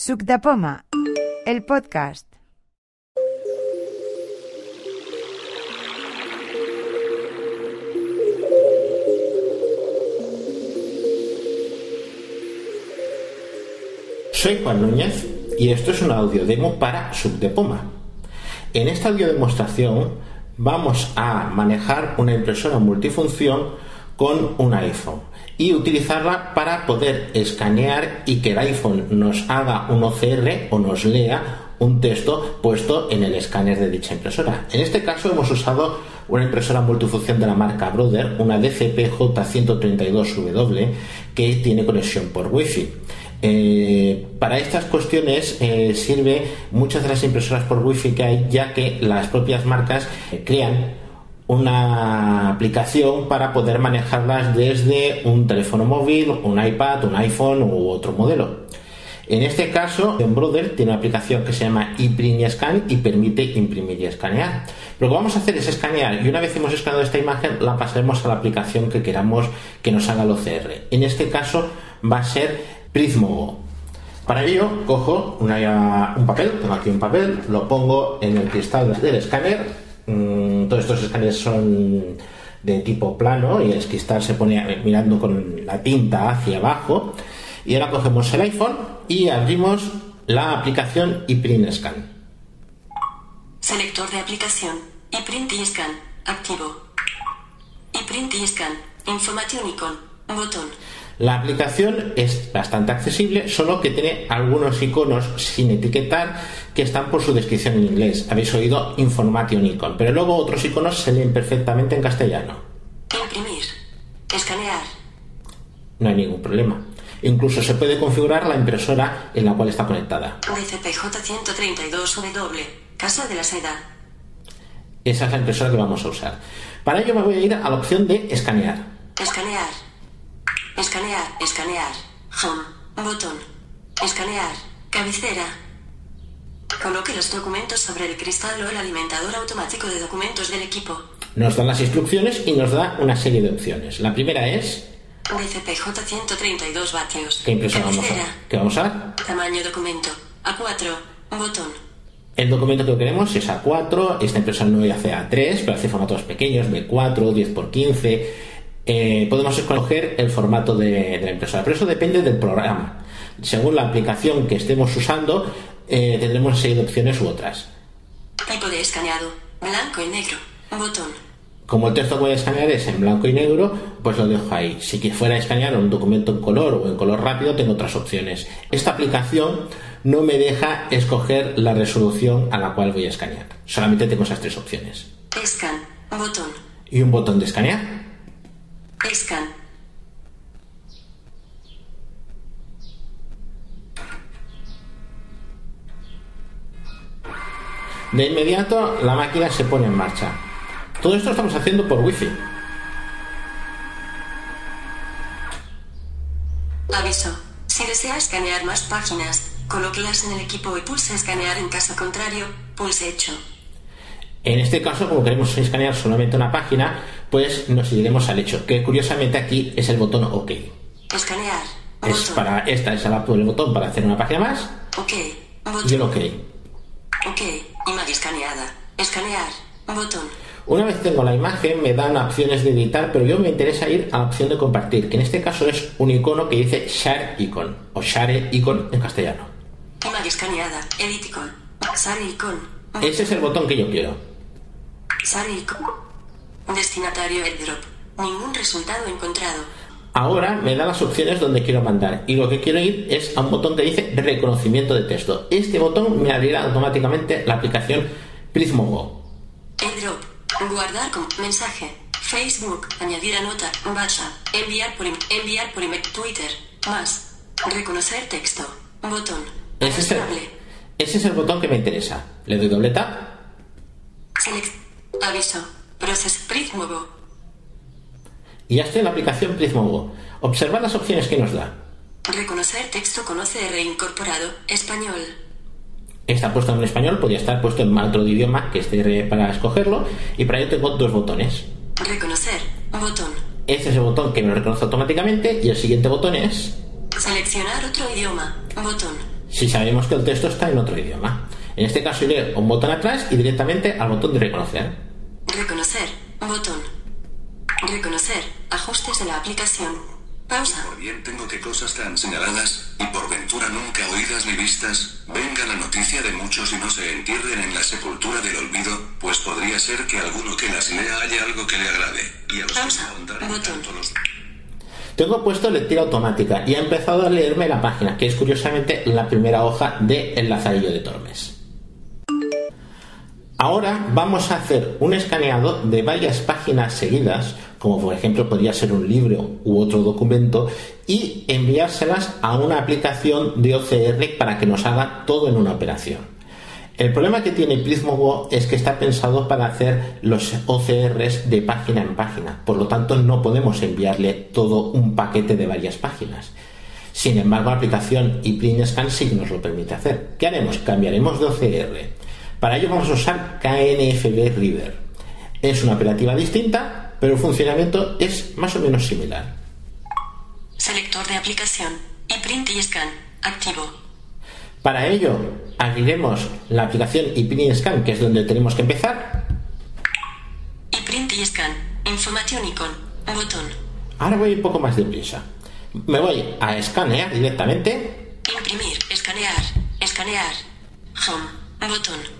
Suc el podcast. Soy Juan Núñez y esto es un audio demo para Suc de Poma. En esta audio demostración vamos a manejar una impresora multifunción con un iPhone y utilizarla para poder escanear y que el iPhone nos haga un OCR o nos lea un texto puesto en el escáner de dicha impresora. En este caso hemos usado una impresora multifunción de la marca Brother, una DCP-J132W que tiene conexión por Wi-Fi. Eh, para estas cuestiones eh, sirve muchas de las impresoras por wifi que hay ya que las propias marcas eh, crean una aplicación para poder manejarlas desde un teléfono móvil, un iPad, un iPhone u otro modelo. En este caso, Brother tiene una aplicación que se llama ePrint Scan y permite imprimir y escanear. Lo que vamos a hacer es escanear y una vez hemos escaneado esta imagen la pasaremos a la aplicación que queramos que nos haga el OCR. En este caso va a ser Prismo. Para ello, cojo un papel, tengo aquí un papel, lo pongo en el cristal del escáner. Todos estos escáneres son de tipo plano y el cristal se pone mirando con la tinta hacia abajo. Y ahora cogemos el iPhone y abrimos la aplicación ePrint Scan. Selector de aplicación. ePrint Scan. Activo. ePrint Scan. Información icon. Botón. La aplicación es bastante accesible, solo que tiene algunos iconos sin etiquetar que están por su descripción en inglés. Habéis oído Information Icon, pero luego otros iconos se leen perfectamente en castellano. Imprimir. Escanear. No hay ningún problema. Incluso se puede configurar la impresora en la cual está conectada. DCPJ132W, Casa de la Seda. Esa es la impresora que vamos a usar. Para ello me voy a ir a la opción de escanear. Escanear. Escanear, escanear. Home. Botón. Escanear. Cabecera. Coloque los documentos sobre el cristal o el alimentador automático de documentos del equipo. Nos dan las instrucciones y nos da una serie de opciones. La primera es... DCPJ 132 vatios. ¿Qué impresora vamos a, ¿Qué vamos a Tamaño documento. A4. Botón. El documento que queremos es A4. Esta impresora no hace A3, pero hace formatos pequeños, B4, 10x15 eh, podemos escoger el formato de, la impresora, pero eso depende del programa. Según la aplicación que estemos usando, eh, tendremos una serie de opciones u otras. Tipo de escaneado, blanco y negro, botón. Como el texto que voy a escanear es en blanco y negro, pues lo dejo ahí. Si fuera a escanear un documento en color o en color rápido, tengo otras opciones. Esta aplicación no me deja escoger la resolución a la cual voy a escanear. Solamente tengo esas tres opciones. Scan, botón. Y un botón de escanear. Scan. De inmediato la máquina se pone en marcha. Todo esto estamos haciendo por wifi. Aviso. Si desea escanear más páginas, colóquelas en el equipo y pulse escanear en caso contrario, pulse hecho. En este caso, como queremos escanear solamente una página, pues nos iremos al hecho, que curiosamente aquí es el botón OK. Escanear. Es para, esta es el botón para hacer una página más. OK. Y el OK. OK. Imagen escaneada. Escanear. Botón. Una vez tengo la imagen, me dan opciones de editar, pero yo me interesa ir a la opción de compartir, que en este caso es un icono que dice Share Icon o Share Icon en castellano. Imagen escaneada. Edit Icon. Share Icon. Ese es el botón que yo quiero. Destinatario airdrop. Ningún resultado encontrado. Ahora me da las opciones donde quiero mandar y lo que quiero ir es a un botón que dice reconocimiento de texto. Este botón me abrirá automáticamente la aplicación Prismo Go. Airdrop. Guardar con mensaje. Facebook. Añadir a nota. WhatsApp. Enviar por, enviar por email. Twitter. Más. Reconocer texto. Botón. Ese es, el, ese es el botón que me interesa. Le doy doble tap. Select. Aviso. Process Prismogo. Y estoy en la aplicación Prismogo. Observad las opciones que nos da. Reconocer texto con OCR incorporado. Español. Está puesto en español, podría estar puesto en otro idioma que esté para escogerlo. Y para ello tengo dos botones. Reconocer. Botón. Este es el botón que me reconoce automáticamente. Y el siguiente botón es. Seleccionar otro idioma. Botón. si sabemos que el texto está en otro idioma. En este caso iré un botón atrás y directamente al botón de. Reconocer. Botón. Reconocer. Ajustes de la aplicación. Pausa. Por bien tengo que cosas tan señaladas, y por ventura nunca oídas ni vistas, venga la noticia de muchos y no se entierren en la sepultura del olvido, pues podría ser que alguno que las lea haya algo que le agrade. Y a los que Pausa. ahondaren Botón. los... Tengo puesto lectura automática y ha empezado a leerme la página, que es curiosamente la primera hoja de El Lazarillo de Tormes. Ahora vamos a hacer un escaneado de varias páginas seguidas, como por ejemplo podría ser un libro u otro documento, y enviárselas a una aplicación de OCR para que nos haga todo en una operación. El problema que tiene Prismo es que está pensado para hacer los OCRs de página en página, por lo tanto no podemos enviarle todo un paquete de varias páginas. Sin embargo, la aplicación ePrintScan sí que nos lo permite hacer. ¿Qué haremos? Cambiaremos de OCR. Para ello vamos a usar KNFB Reader. Es una operativa distinta, pero el funcionamiento es más o menos similar. Selector de aplicación. Y print y scan. Activo. Para ello, abriremos la aplicación ePrintScan, que es donde tenemos que empezar, Y print y scan. Información icon. Botón. Ahora voy un poco más deprisa. Me voy a escanear directamente. Imprimir. Escanear. Escanear. Home. Botón.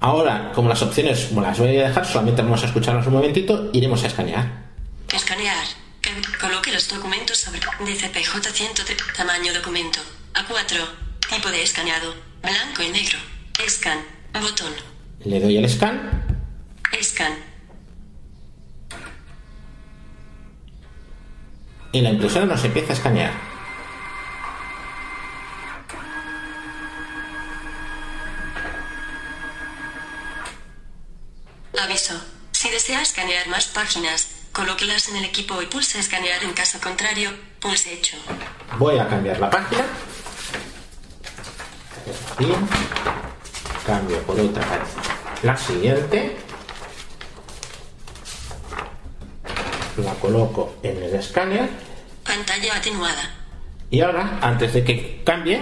Ahora, como las opciones me las voy a dejar, solamente vamos a escucharlas un momentito, iremos a escanear. Escanear. Coloque los documentos sobre DCPJ 103. Tamaño documento. A4. Tipo de escaneado. Blanco y negro. Scan. Botón. Le doy el scan Scan. y la impresora nos empieza a escanear. Aviso. Si desea escanear más páginas, colóquelas en el equipo y pulse escanear en caso contrario, pulse hecho. Voy a cambiar la página. Y cambio por otra. La siguiente. La coloco en el escáner. Pantalla atenuada. Y ahora, antes de que cambie,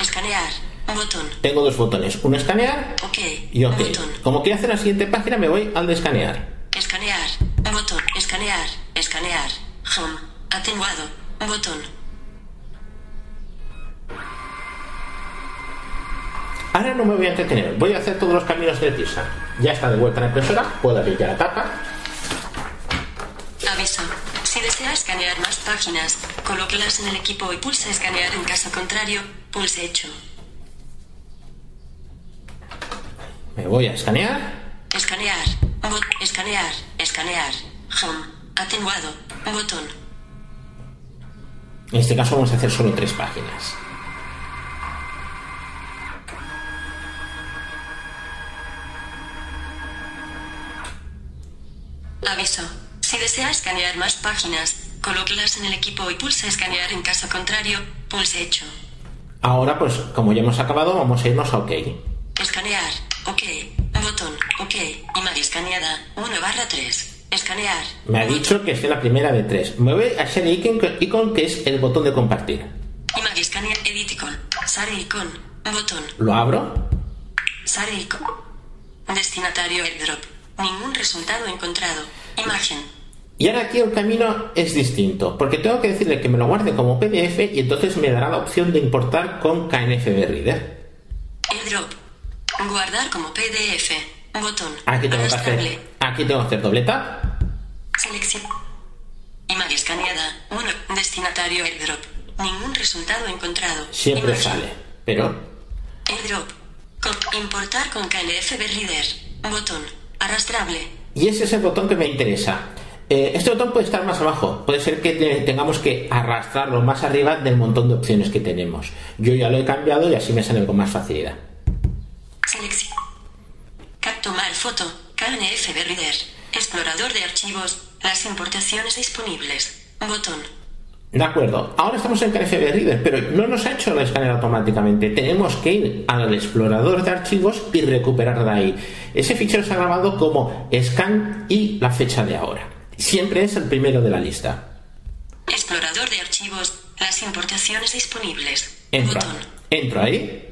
Escanear. Botón. tengo dos botones. Un escanear OK. y OK. Botón. Como quiero hacer la siguiente página, me voy al de. Escanear. Escanear. Escanear. Home. Atenuado. Botón. Ahora no me voy a entretener, voy a hacer todos los caminos de prisa. Ya está de vuelta la impresora, puedo abrir ya la tapa. Aviso. Si desea escanear más páginas, colóquelas en el equipo y pulse escanear en caso contrario, pulse hecho. Me voy a escanear. Escanear. Bot. Escanear. Escanear. Home. Atenuado. Botón. En este caso vamos a hacer solo tres páginas. Aviso. Si desea escanear más páginas, colóquelas en el equipo y pulse escanear en caso contrario, pulse hecho. Ahora, pues como ya hemos acabado, vamos a irnos a OK. Escanear. OK. Botón. OK. Imagen escaneada. 1 barra 3. Escanear. Me ha dicho que es la primera de tres. Me voy a Share Icon, icon, que es el botón de compartir. Imagen escanear. Edit icon. Sare icon. Botón. Lo abro. Sare icon. Destinatario airdrop. Ningún resultado encontrado. Imagen. Y ahora aquí el camino es distinto, porque tengo que decirle que me lo guarde como PDF y entonces me dará la opción de importar con KNFB Reader. Airdrop. Guardar como PDF. Botón. Aquí tengo que Arrastrable. hacer, aquí tengo que hacer doble tap Selección. Imagen escaneada. 1. Destinatario airdrop. Ningún resultado encontrado. Siempre Imagen. sale, pero Airdrop. Con- importar con KNFB Reader. Botón. Arrastrable. Y ese es el botón que me interesa. Eh, este botón puede estar más abajo. Puede ser que te- tengamos que arrastrarlo más arriba del montón de opciones que tenemos. Yo ya lo he cambiado y así me sale con más facilidad. Selección. Cap tomar foto. KNFB Reader. Explorador de archivos. Las importaciones disponibles. Botón. De acuerdo, ahora estamos en KNFB Reader, pero no nos ha hecho el escáner automáticamente. Tenemos que ir al explorador de archivos y recuperar de ahí. Ese fichero se ha grabado como scan y la fecha de ahora. Siempre es el primero de la lista. Explorador de archivos. Las importaciones disponibles. Entra. Botón. Entro ahí.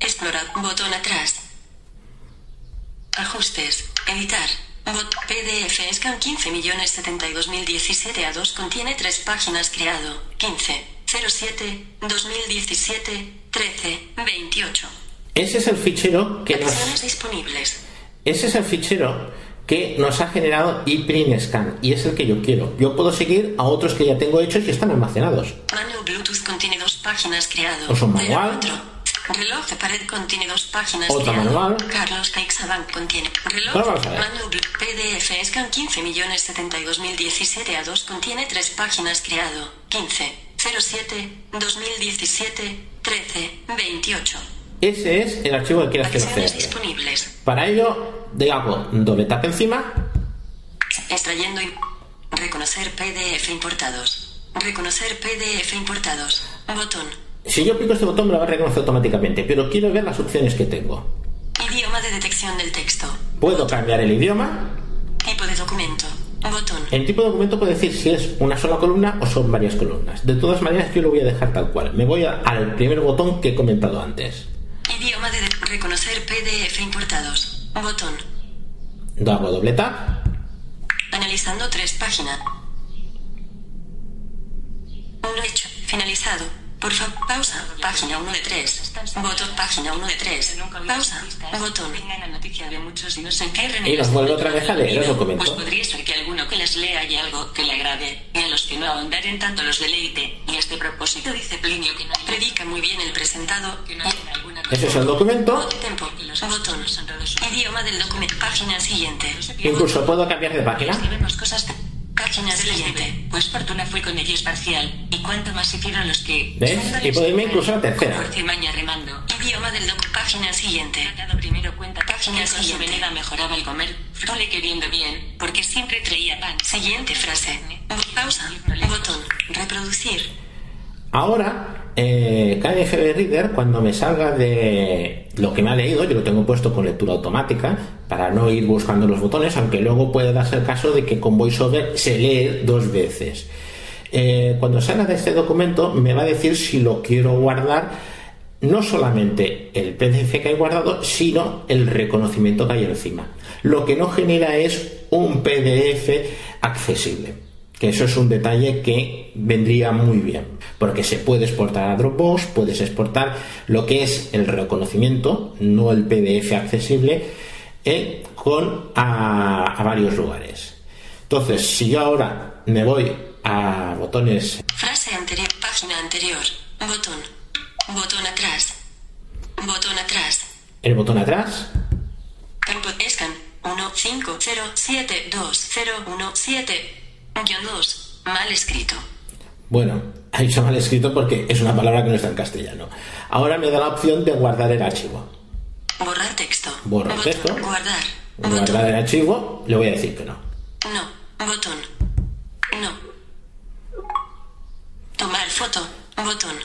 Explorar. Botón atrás. Ajustes. Editar. Bot PDF Scan 15.072.017 a 2 contiene tres páginas creado. 15. 07. 2017. 13. 28. Ese es el fichero que nos, Acciones disponibles. ese es el fichero que nos ha generado iPrintScan y es el que yo quiero. Yo puedo seguir a otros que ya tengo hechos y están almacenados. Manual Bluetooth contiene dos páginas creado. O son manual. 04. Reloj de pared contiene dos páginas Otro manual. Carlos CaixaBank contiene. Reloj. Vamos a ver. Manual Blu- PDF Scan 15.072.017 a 2 contiene tres páginas creado. 15. 07. 2017. 13. 28. Ese es el archivo que Acciones CR. disponibles. Para ello, le hago doble tap encima Extrayendo y... Reconocer PDF importados. Reconocer PDF importados. Botón. Si yo pico este botón me lo va a reconocer automáticamente, pero quiero ver las opciones que tengo. Idioma de detección del texto. Puedo cambiar el idioma. Tipo de documento. Botón. En tipo de documento puedo decir si es una sola columna o son varias columnas. De todas maneras yo lo voy a dejar tal cual. Me voy a- al primer botón que he comentado antes. Idioma de de- reconocer PDF importados. Botón. Hago doble tap. Analizando tres páginas. Uno hecho. Finalizado. Por favor, pausa. Página 1 de 3. Botón. Página 1 de 3. Pausa. Botón. Tengan la noticia de muchos y las vuelve otra vez a leer el Pues documento. podría ser que alguno que las lea haya algo que le agrade, y a los que no ahondaren tanto los deleite. Y a este propósito dice Plinio que no Predica muy bien el presentado. que no hay alguna Ese es el documento. Tempo. Botón. Idioma del documento. Página siguiente. Incluso puedo cambiar de página. Escribimos cosas de... Página Se les siguiente. pues fortuna fue con ellos parcial, y cuanto más hicieron los que... ¿Ves? Y irme incluso la tercera. Con fuerza y maña remando. Idioma del documento. Página siguiente. Tratado primero cuenta Página siguiente. veneda mejoraba el comer, frole queriendo bien, porque siempre traía pan. Siguiente frase. Pausa. Botón. Reproducir. Ahora, eh, Reader, cuando me salga de lo que me ha leído, yo lo tengo puesto con lectura automática para no ir buscando los botones, aunque luego puede darse el caso de que con VoiceOver se lee dos veces. Eh, cuando salga de este documento, me va a decir si lo quiero guardar no solamente el PDF que hay guardado, sino el reconocimiento que hay encima. Lo que no genera es un PDF accesible. Que eso es un detalle que vendría muy bien, porque se puede exportar a Dropbox, puedes exportar lo que es el reconocimiento, no el PDF accesible, eh, con a, varios lugares. Entonces, si yo ahora me voy a botones. Frase anterior, página anterior, botón, botón atrás, botón atrás. El botón atrás. Scan 1507201 Guión 2. Mal escrito. Bueno, ha dicho mal escrito porque es una palabra que no está en castellano. Ahora me da la opción de guardar el archivo. Borrar texto. Borrar texto. Guardar. Guardar el archivo. Le voy a decir que no. No. Botón. No. Tomar foto. Botón.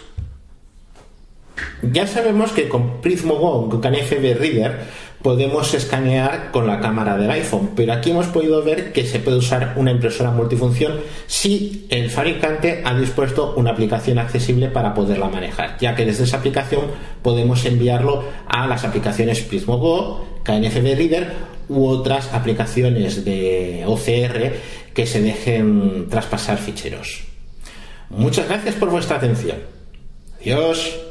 Ya sabemos que con Prismo Go, con FB Reader, podemos escanear con la cámara del iPhone, pero aquí hemos podido ver que se puede usar una impresora multifunción si el fabricante ha dispuesto una aplicación accesible para poderla manejar, ya que desde esa aplicación podemos enviarlo a las aplicaciones Prismo Go, KNFB Reader u otras aplicaciones de OCR que se dejen traspasar ficheros. Muchas gracias por vuestra atención. Adiós.